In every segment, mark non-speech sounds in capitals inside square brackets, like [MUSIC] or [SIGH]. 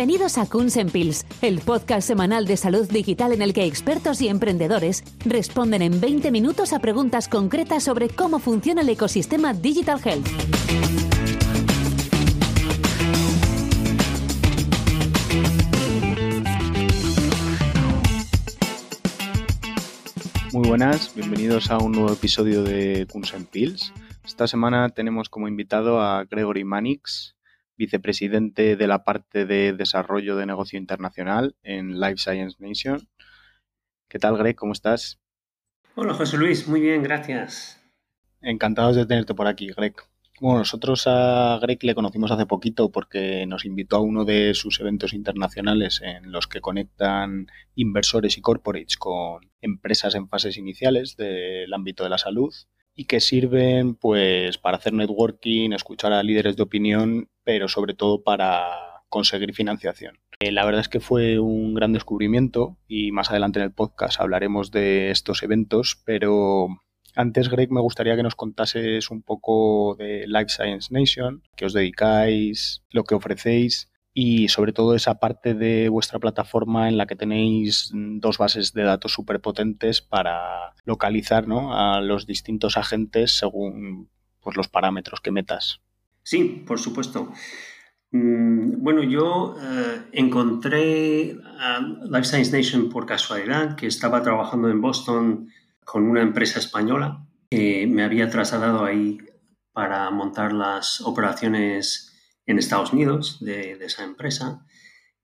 Bienvenidos a Kunsen Pills, el podcast semanal de salud digital en el que expertos y emprendedores responden en 20 minutos a preguntas concretas sobre cómo funciona el ecosistema Digital Health. Muy buenas, bienvenidos a un nuevo episodio de Kunsen Pills. Esta semana tenemos como invitado a Gregory Manix, vicepresidente de la parte de desarrollo de negocio internacional en Life Science Nation. ¿Qué tal, Greg? ¿Cómo estás? Hola, José Luis. Muy bien, gracias. Encantados de tenerte por aquí, Greg. Bueno, nosotros a Greg le conocimos hace poquito porque nos invitó a uno de sus eventos internacionales en los que conectan inversores y corporates con empresas en fases iniciales del ámbito de la salud y que sirven pues para hacer networking, escuchar a líderes de opinión, pero sobre todo para conseguir financiación. Eh, la verdad es que fue un gran descubrimiento y más adelante en el podcast hablaremos de estos eventos, pero antes, Greg, me gustaría que nos contases un poco de Life Science Nation, qué os dedicáis, lo que ofrecéis y sobre todo esa parte de vuestra plataforma en la que tenéis dos bases de datos súper potentes para localizar a los distintos agentes según pues, los parámetros que metas. Sí, por supuesto. Mm, bueno, yo eh, encontré a Life Science Nation por casualidad, que estaba trabajando en Boston con una empresa española que me había trasladado ahí para montar las operaciones en Estados Unidos de, esa empresa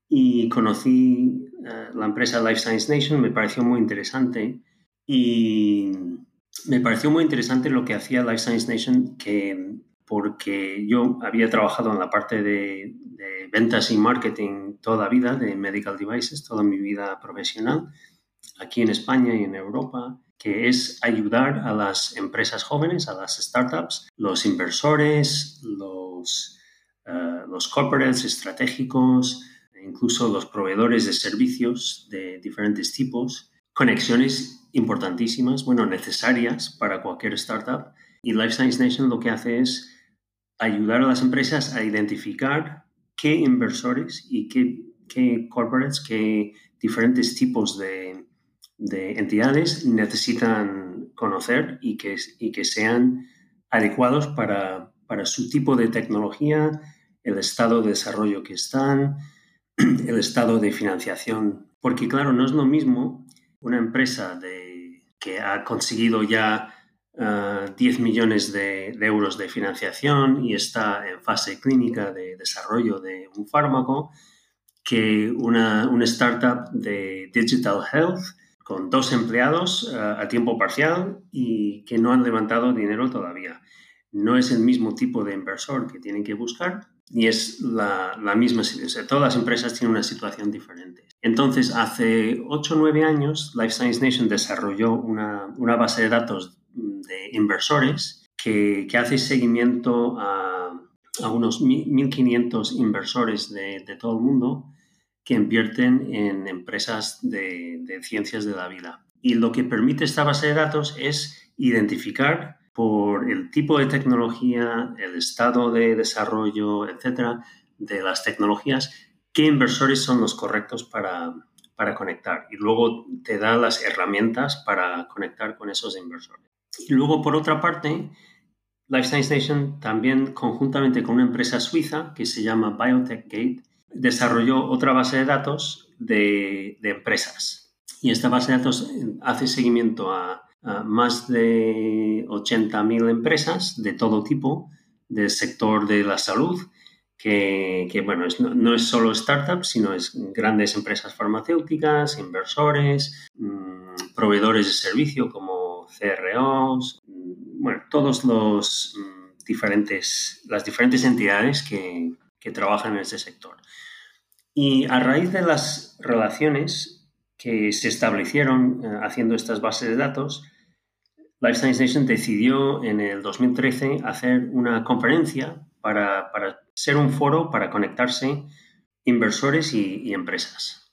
y conocí eh, la empresa Life Science Nation, me pareció muy interesante y me pareció muy interesante lo que hacía Life Science Nation que porque yo había trabajado en la parte de, de, ventas y marketing toda la vida de medical devices, toda mi vida profesional, aquí en España y en Europa, que es ayudar a las empresas jóvenes, a las startups, los inversores, los eh, los corporates estratégicos, incluso los proveedores de servicios de diferentes tipos, conexiones importantísimas, bueno, necesarias para cualquier startup. Y Life Science Nation lo que hace es ayudar a las empresas a identificar qué inversores y qué, corporates, qué diferentes tipos de, de entidades necesitan conocer y que, y que sean adecuados para, para su tipo de tecnología, el estado de desarrollo que están, [CLEARS THROAT] el estado de financiación. Porque claro, no es lo mismo una empresa de, que ha conseguido ya 10 ah, millones de, euros de financiación y está en fase clínica de desarrollo de un fármaco que una, una startup de digital health con dos empleados ah, a tiempo parcial y que no han levantado dinero todavía. No es el mismo tipo de inversor que tienen que buscar y es la, la misma, o todas las empresas tienen una situación diferente. Entonces, hace 8 o 9 años, Life Science Nation desarrolló una, una base de datos de inversores que, que hace seguimiento a, a unos 1.500 inversores de, de, todo el mundo que invierten en empresas de, de ciencias de la vida. Y lo que permite esta base de datos es identificar por el tipo de tecnología, el estado de desarrollo, etcétera, de las tecnologías, qué inversores son los correctos para, para conectar. Y luego te da las herramientas para conectar con esos inversores. Y luego, por otra parte, Life Science Nation también, conjuntamente con una empresa suiza que se llama Biotech Gate, desarrolló otra base de datos de, de empresas. Y esta base de datos hace seguimiento a más de 80.000 empresas de todo tipo del sector de la salud, que, bueno, no, es solo startups, sino es grandes empresas farmacéuticas, inversores, mm, proveedores de servicio como CROs, mm, bueno, todos los mm, diferentes, las diferentes entidades que, que trabajan en este sector. Y a raíz de las relaciones que se establecieron eh, haciendo estas bases de datos, Life Science Nation decidió en el 2013 hacer una conferencia para, ser un foro para conectarse inversores y, empresas.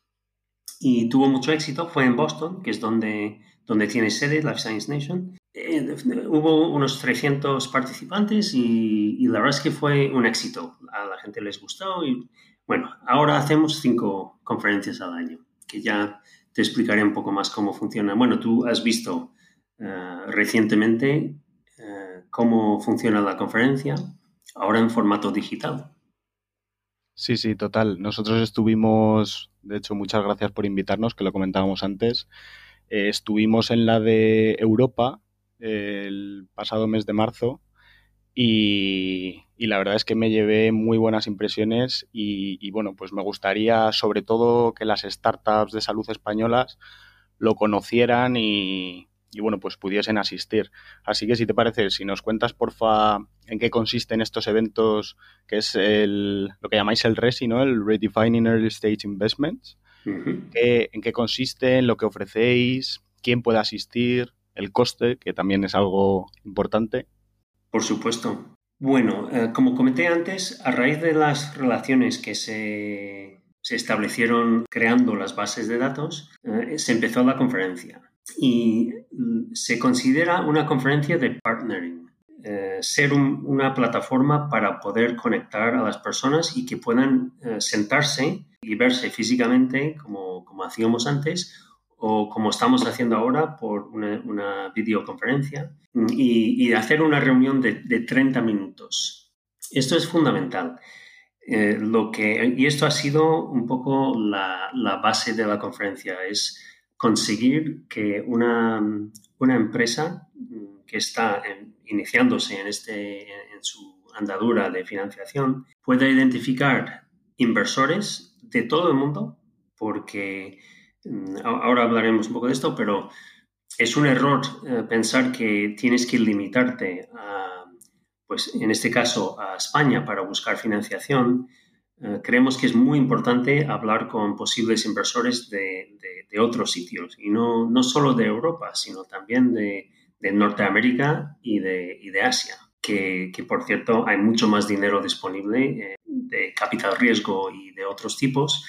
Y tuvo mucho éxito, fue en Boston, que es donde, donde tiene sede Life Science Nation. Eh, hubo unos 300 participantes y, la verdad es que fue un éxito. A la gente les gustó y Bueno, ahora hacemos cinco conferencias al año, que ya te explicaré un poco más cómo funciona. Bueno, tú has visto eh, recientemente eh, cómo funciona la conferencia, ahora en formato digital. Sí, sí, total. Nosotros estuvimos, de hecho, muchas gracias por invitarnos, que lo comentábamos antes. Eh, estuvimos en la de Europa el pasado mes de marzo y, la verdad es que me llevé muy buenas impresiones y, bueno, pues me gustaría sobre todo que las startups de salud españolas lo conocieran y, bueno, pues pudiesen asistir. Así que si te parece, si nos cuentas porfa en qué consisten estos eventos, que es el, lo que llamáis el RESI, ¿no? El Redefining Early Stage Investments. ¿En qué consiste, en lo que ofrecéis, quién puede asistir, el coste, que también es algo importante. Por supuesto. Bueno, eh, como comenté antes, a raíz de las relaciones que se, establecieron creando las bases de datos, eh, se empezó la conferencia y mm, se considera una conferencia de partnering. Eh, ser una plataforma para poder conectar a las personas y que puedan sentarse y verse físicamente como, como hacíamos antes o como estamos haciendo ahora por una, videoconferencia y, hacer una reunión de, 30 minutos. Esto es fundamental. Eh, lo que, y esto ha sido un poco la, base de la conferencia, es conseguir que una, una empresa que está iniciándose en, este, en su andadura de financiación pueda identificar inversores de todo el mundo, porque Mm, ahora hablaremos un poco de esto, pero es un error eh, pensar que tienes que limitarte a, pues en este caso, a España para buscar financiación. Eh, creemos que es muy importante hablar con posibles inversores de, otros sitios y no, no, solo de Europa, sino también de, Norteamérica y de, de Asia. Que, que, por cierto hay mucho más dinero disponible eh, de capital riesgo y de otros tipos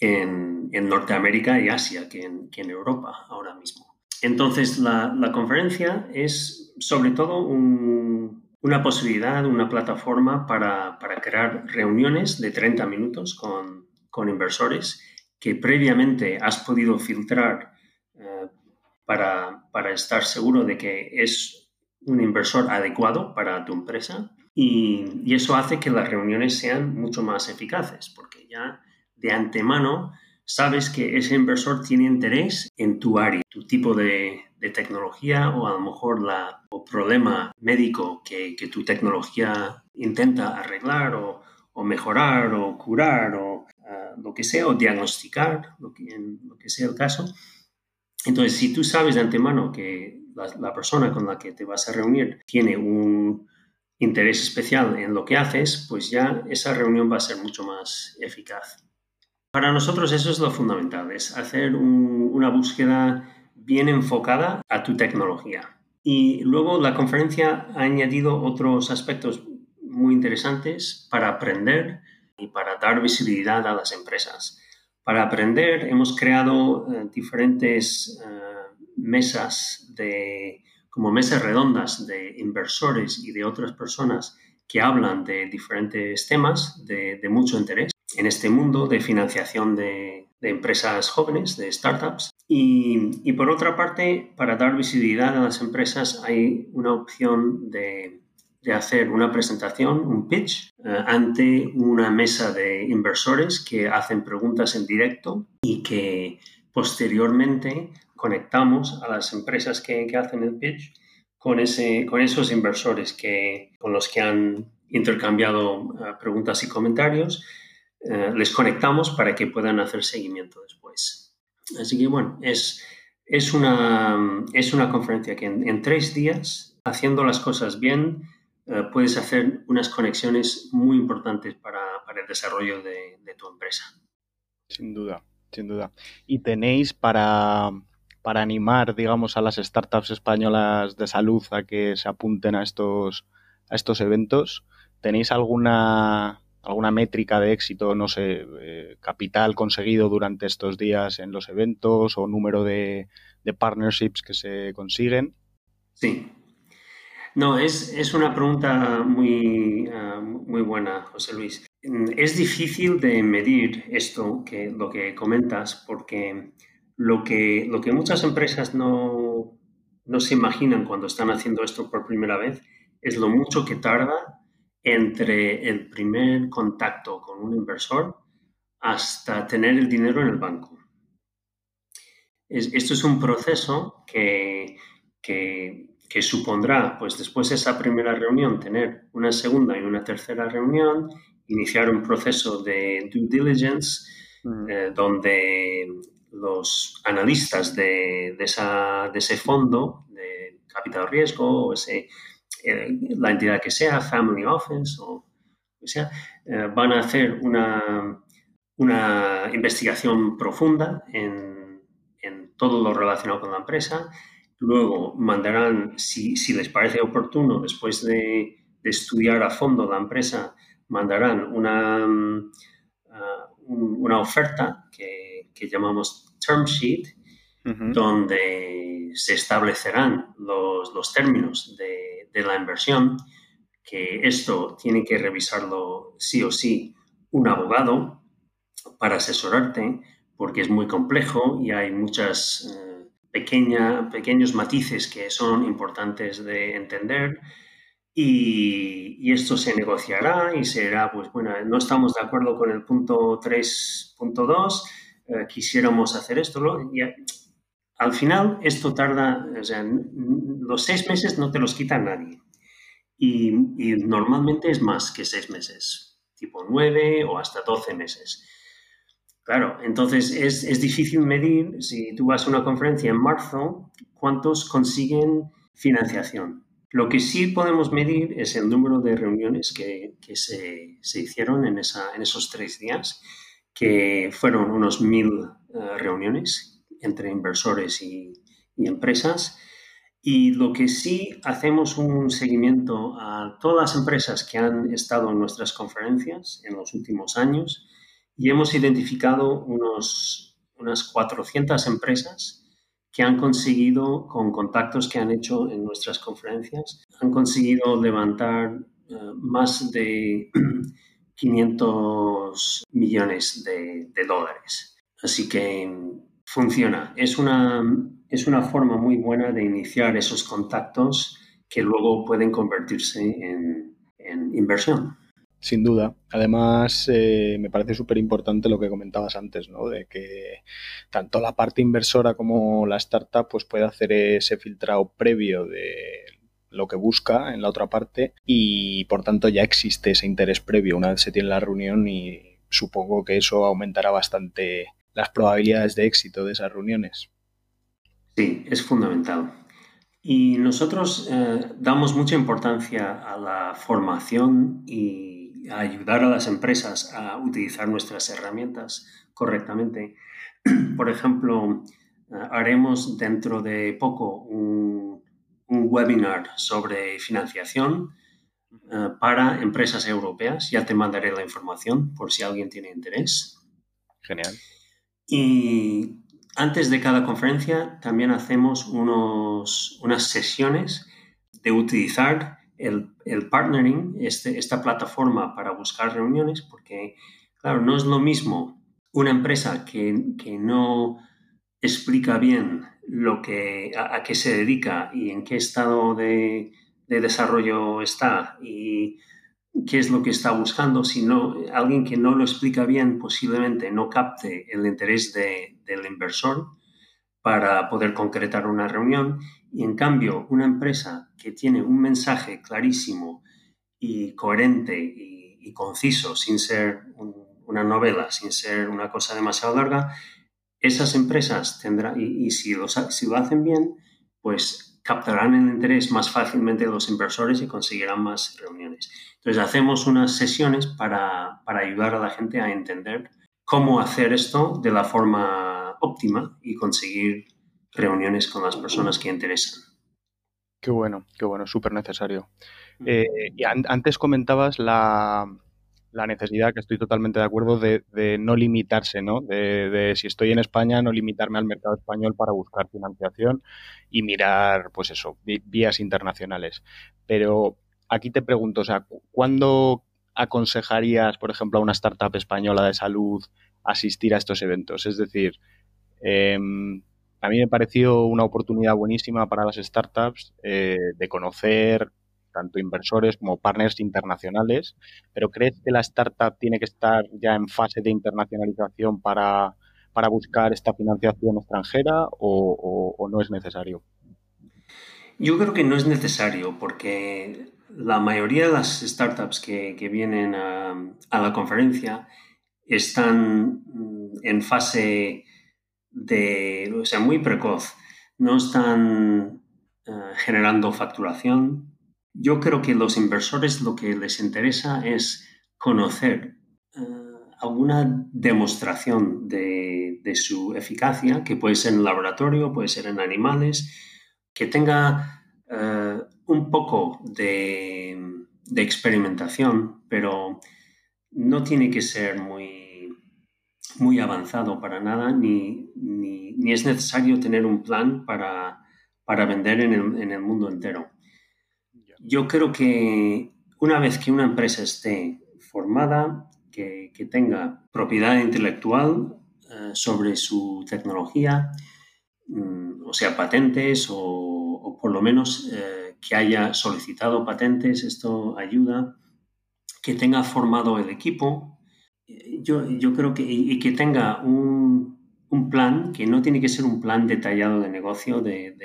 en, Norteamérica y Asia que en, Europa ahora mismo. Entonces, la, conferencia es sobre todo una posibilidad, una plataforma para, crear reuniones de 30 minutos con, inversores que previamente has podido filtrar eh, para, estar seguro de que es un inversor adecuado para tu empresa y, y, eso hace que las reuniones sean mucho más eficaces porque ya de antemano sabes que ese inversor tiene interés en tu área, tu tipo de, tecnología o a lo mejor la, o problema médico que, tu tecnología intenta arreglar o, mejorar o curar o ah, lo que sea, o diagnosticar, lo que, lo que sea el caso. Entonces, si tú sabes de antemano que la persona con la que te vas a reunir tiene un interés especial en lo que haces, pues ya esa reunión va a ser mucho más eficaz. Para nosotros eso es lo fundamental, es hacer una búsqueda bien enfocada a tu tecnología. Y luego la conferencia ha añadido otros aspectos muy interesantes para aprender y para dar visibilidad a las empresas. Para aprender hemos creado eh, diferentes eh, mesas de, como mesas redondas de inversores y de otras personas que hablan de diferentes temas de, de mucho interés en este mundo de financiación de, empresas jóvenes, de startups. Y, por otra parte, para dar visibilidad a las empresas hay una opción de, hacer una presentación, un pitch, eh, ante una mesa de inversores que hacen preguntas en directo y que posteriormente conectamos a las empresas que, hacen el pitch con, ese, con esos inversores que, con los que han intercambiado eh, preguntas y comentarios eh, les conectamos para que puedan hacer seguimiento después. Así que bueno, es, es, una, es una conferencia que en, tres días, haciendo las cosas bien, eh, puedes hacer unas conexiones muy importantes para, el desarrollo de, tu empresa. Sin duda, sin duda. ¿Y tenéis para, para animar, digamos, a las startups españolas de salud a que se apunten a estos, a estos eventos? ¿Tenéis alguna alguna métrica de éxito, no sé, eh, capital conseguido durante estos días en los eventos o número de, partnerships que se consiguen? Sí. No, es, una pregunta muy, ah, muy buena, José Luis. es difícil de medir esto, que, lo que comentas, porque lo que, lo que muchas empresas no, no se imaginan cuando están haciendo esto por primera vez es lo mucho que tarda entre el primer contacto con un inversor hasta tener el dinero en el banco. esto es un proceso que, que, que, supondrá, pues después de esa primera reunión, tener una segunda y una tercera reunión, iniciar un proceso de due diligence, mm. eh, donde los analistas de, de, esa, de, ese fondo de capital riesgo o ese, eh, la entidad que sea, family office o que sea, eh, van a hacer una, una investigación profunda en, en, todo lo relacionado con la empresa. Luego mandarán, si, si les parece oportuno, después de, de, estudiar a fondo la empresa, mandarán una, uh, una oferta que, que, llamamos term sheet, donde se establecerán los, los términos de de la inversión, que esto tiene que revisarlo sí o sí un abogado para asesorarte, porque es muy complejo y hay muchas eh, pequeños matices que son importantes de entender. Y, esto se negociará y será, pues bueno, no estamos de acuerdo con el punto 3.2, eh, quisiéramos hacer esto, y, al final, esto tarda, o sea, los seis meses no te los quita nadie. Y, normalmente es más que seis meses, tipo nueve o hasta doce meses. Claro, entonces es, es, difícil medir, si tú vas a una conferencia en marzo, cuántos consiguen financiación. Lo que sí podemos medir es el número de reuniones que, que se, se, hicieron en, esa, en, esos tres días, que fueron unos mil uh, reuniones entre inversores y, empresas. Y lo que sí hacemos un seguimiento a todas las empresas que han estado en nuestras conferencias en los últimos años y hemos identificado unos, unas 400 empresas que han conseguido, con contactos que han hecho en nuestras conferencias, han conseguido levantar eh, más de [CLEARS THROAT] 500 millones de, de dólares. Así que funciona. Es una, es una forma muy buena de iniciar esos contactos que luego pueden convertirse en, inversión. Sin duda. Además, eh, me parece súper importante lo que comentabas antes, ¿no? De que tanto la parte inversora como la startup pues puede hacer ese filtrado previo de lo que busca en la otra parte y por tanto ya existe ese interés previo una vez se tiene la reunión y supongo que eso aumentará bastante las probabilidades de éxito de esas reuniones. Sí, es fundamental. Y nosotros eh, damos mucha importancia a la formación y a ayudar a las empresas a utilizar nuestras herramientas correctamente. [CLEARS THROAT] Por ejemplo, eh, haremos dentro de poco un, un webinar sobre financiación eh, para empresas europeas. Ya te mandaré la información por si alguien tiene interés. Genial. Y antes de cada conferencia también hacemos unos, unas sesiones de utilizar el, el partnering, este, esta plataforma para buscar reuniones, porque, claro, no es lo mismo una empresa que, que no explica bien lo que, a, a, qué se dedica y en qué estado de, de desarrollo está y qué es lo que está buscando, sino alguien que no lo explica bien posiblemente no capte el interés del inversor para poder concretar una reunión. Y en cambio una empresa que tiene un mensaje clarísimo y coherente y, conciso sin ser una novela, sin ser una cosa demasiado larga, esas empresas tendrán, y, si, si lo hacen bien, pues captarán el interés más fácilmente de los inversores y conseguirán más reuniones. Entonces hacemos unas sesiones para, para ayudar a la gente a entender cómo hacer esto de la forma óptima y conseguir reuniones con las personas que interesan. Qué bueno, qué bueno, súper necesario. Eh, y antes comentabas la, la necesidad, que estoy totalmente de acuerdo, de, no limitarse, ¿no? De, si estoy en España, no limitarme al mercado español para buscar financiación y mirar, pues eso, vías internacionales. Pero aquí te pregunto, o sea, ¿cuándo aconsejarías, por ejemplo, a una startup española de salud asistir a estos eventos? Es decir, em, a mí me pareció una oportunidad buenísima para las startups eh, de conocer tanto inversores como partners internacionales, pero ¿crees que la startup tiene que estar ya en fase de internacionalización para, buscar esta financiación extranjera o, no es necesario? Yo creo que no es necesario porque la mayoría de las startups que, vienen a, la conferencia están en fase de, o sea, muy precoz. No están eh, generando facturación, yo creo que los inversores lo que les interesa es conocer eh, alguna demostración de, su eficacia, que puede ser en laboratorio, puede ser en animales, que tenga eh, un poco de, experimentación, pero no tiene que ser muy, muy avanzado para nada, ni, es necesario tener un plan para, vender en el mundo entero. Yo creo que una vez que una empresa esté formada, que, tenga propiedad intelectual eh, sobre su tecnología, mm, o sea, patentes o, por lo menos eh, que haya solicitado patentes, esto ayuda, que tenga formado el equipo, yo, creo que, y, que tenga un, plan, que no tiene que ser un plan detallado de negocio de,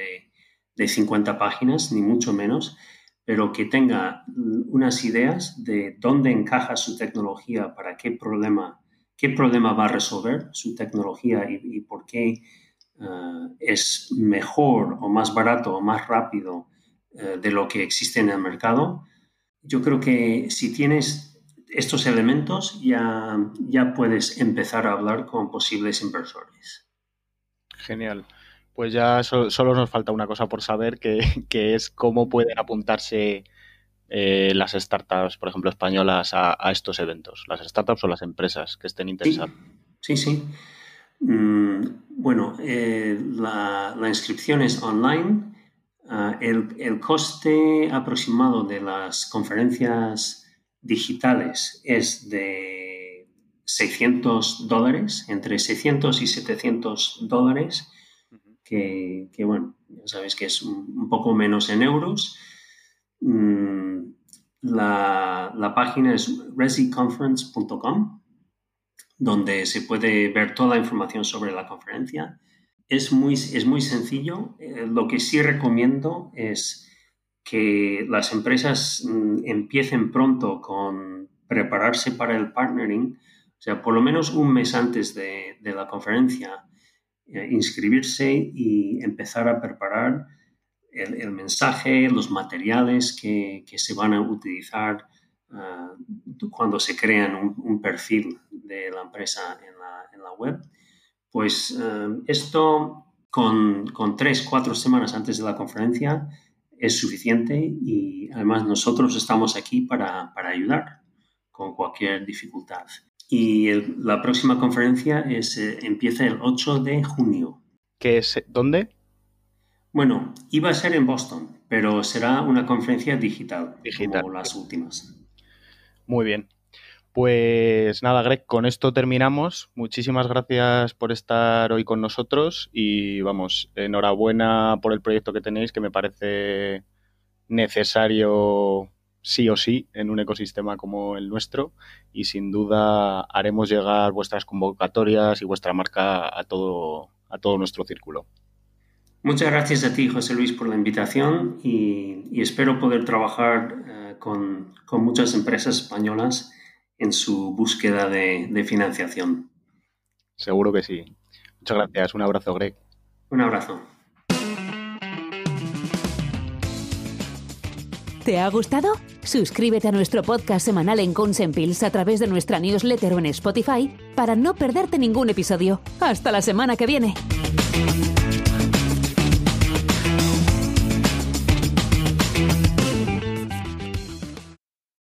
de 50 páginas, ni mucho menos, pero que tenga unas ideas de dónde encaja su tecnología, para qué problema, qué problema va a resolver su tecnología y, por qué eh, es mejor o más barato o más rápido eh, de lo que existe en el mercado. Yo creo que si tienes estos elementos ya, ya puedes empezar a hablar con posibles inversores. Genial pues ya solo nos falta una cosa por saber, [LAUGHS] que, es cómo pueden apuntarse eh, las startups, por ejemplo, españolas a, estos eventos, las startups o las empresas que estén interesadas. Sí, sí. Mm, bueno, eh, la, inscripción es online. Ah, el, coste aproximado de las conferencias digitales es de 600 dólares, entre 600 y 700 dólares que, bueno, ya sabéis que es un, poco menos en euros. Mm, la, página es resiconference.com, donde se puede ver toda la información sobre la conferencia. Es muy, es muy sencillo. Eh, lo que sí recomiendo es que las empresas mm, empiecen pronto con prepararse para el partnering, o sea, por lo menos un mes antes de, de la conferencia, eh, inscribirse y empezar a preparar el, mensaje, los materiales que, se van a utilizar ah, cuando se crean un, perfil de la empresa en la, web. Pues ah, esto con, con, tres, cuatro semanas antes de la conferencia es suficiente y además nosotros estamos aquí para, para ayudar con cualquier dificultad. Y la próxima conferencia es, eh, empieza el 8 de junio. ¿Qué es? ¿Dónde? Bueno, iba a ser en Boston, pero será una conferencia digital, digital. como las últimas. Muy bien. Pues nada, Greg, con esto terminamos. Muchísimas gracias por estar hoy con nosotros y vamos, enhorabuena por el proyecto que tenéis, que me parece necesario sí o sí en un ecosistema como el nuestro y sin duda haremos llegar vuestras convocatorias y vuestra marca a todo, a todo nuestro círculo. Muchas gracias a ti, José Luis, por la invitación y, espero poder trabajar eh, con, muchas empresas españolas en su búsqueda de, de financiación. Seguro que sí. Muchas gracias. Un abrazo, Greg. Un abrazo. ¿Te ha gustado? Suscríbete a nuestro podcast semanal en Consempils a través de nuestra newsletter o en Spotify para no perderte ningún episodio. Hasta la semana que viene.